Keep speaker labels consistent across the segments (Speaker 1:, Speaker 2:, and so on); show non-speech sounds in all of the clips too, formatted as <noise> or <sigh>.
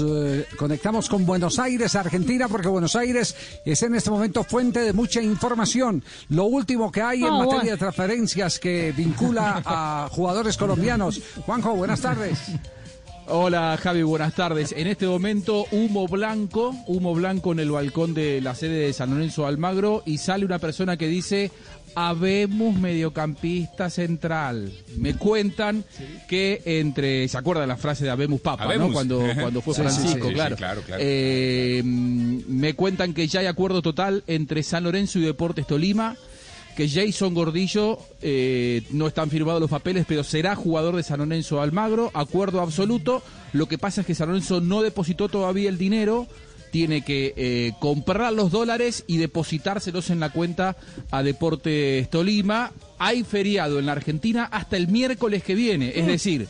Speaker 1: Eh, conectamos con Buenos Aires, Argentina, porque Buenos Aires es en este momento fuente de mucha información. Lo último que hay en
Speaker 2: Oh,
Speaker 1: materia
Speaker 2: bueno.
Speaker 1: de transferencias que vincula a jugadores colombianos. Juanjo, buenas tardes.
Speaker 3: Hola Javi, buenas tardes. En este momento humo blanco, humo blanco en el balcón de la sede de San Lorenzo Almagro y sale una persona que dice, habemos mediocampista central. Me cuentan que entre, ¿se acuerda la frase de habemos papa,
Speaker 4: Habemos.
Speaker 3: ¿no? Cuando, <laughs> cuando fue Francisco,
Speaker 1: sí, sí,
Speaker 3: claro.
Speaker 4: claro, claro.
Speaker 3: Eh, me cuentan que ya hay acuerdo total entre San Lorenzo y Deportes Tolima que Jason Gordillo eh, no están firmados los papeles, pero será jugador de San Lorenzo Almagro, acuerdo absoluto. Lo que pasa es que San Lorenzo no depositó todavía el dinero, tiene que eh, comprar los dólares y depositárselos en la cuenta a Deportes Tolima. Hay feriado en la Argentina hasta el miércoles que viene, es decir,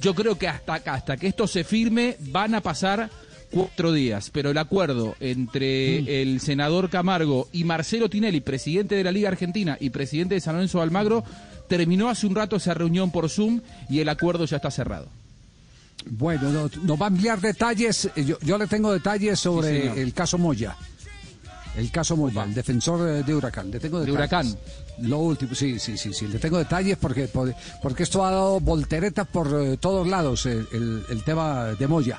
Speaker 3: yo creo que hasta, acá, hasta que esto se firme van a pasar cuatro días, pero el acuerdo entre el senador Camargo y Marcelo Tinelli, presidente de la Liga Argentina y presidente de San Lorenzo Almagro, terminó hace un rato esa reunión por Zoom y el acuerdo ya está cerrado.
Speaker 1: Bueno, no- nos va a enviar detalles. Yo, yo le tengo detalles sobre el caso Moya. El caso Moya, el defensor eh, de Huracán. Le tengo
Speaker 3: De
Speaker 1: detalles.
Speaker 3: Huracán.
Speaker 1: Lo último, sí, sí, sí, sí. Le tengo detalles porque, por- porque esto ha dado volteretas por eh, todos lados, el, el tema de Moya.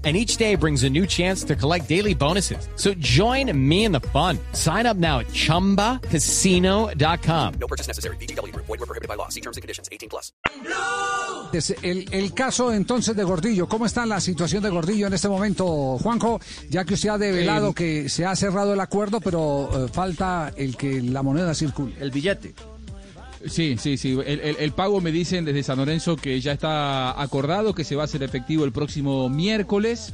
Speaker 5: And each day brings a new chance to collect daily bonuses. So join me in the fun. Sign up now at chumbacasino.com.
Speaker 1: Es el, el caso entonces de Gordillo, ¿cómo está la situación de Gordillo en este momento, Juanjo? Ya que usted ha develado
Speaker 3: Eh,
Speaker 1: que se ha cerrado el acuerdo, pero eh, falta el que la moneda circule.
Speaker 4: El billete.
Speaker 3: Sí, sí, sí. El, el- el pago me dicen desde San Lorenzo que ya está acordado, que se va a hacer efectivo el próximo miércoles.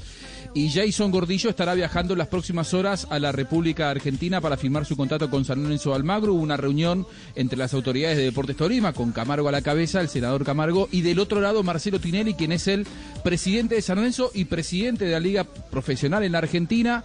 Speaker 3: Y Jason Gordillo estará viajando en las próximas horas a la República Argentina para firmar su contrato con San Lorenzo Almagro. Hubo una reunión entre las autoridades de Deportes Tolima, con Camargo a la cabeza, el senador Camargo, y del otro lado Marcelo Tinelli, quien es el presidente de San Lorenzo y presidente de la Liga Profesional en la Argentina.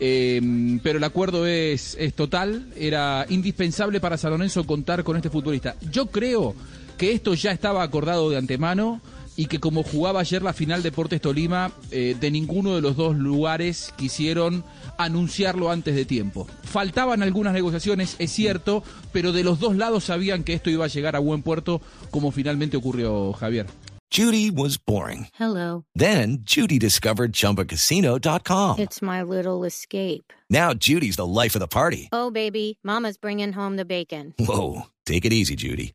Speaker 3: Eh, pero el acuerdo es, es total, era indispensable para San Lorenzo contar con este futbolista. Yo creo que esto ya estaba acordado de antemano y que como jugaba ayer la final Deportes Tolima, eh, de ninguno de los dos lugares quisieron anunciarlo antes de tiempo. Faltaban algunas negociaciones, es cierto, pero de los dos lados sabían que esto iba a llegar a buen puerto, como finalmente ocurrió Javier.
Speaker 6: Judy was boring.
Speaker 2: Hello.
Speaker 6: Then Judy discovered ChumbaCasino.com.
Speaker 2: It's my little escape.
Speaker 6: Now Judy's the life of the party.
Speaker 2: Oh, baby, Mama's bringing home the bacon.
Speaker 6: Whoa, take it easy, Judy.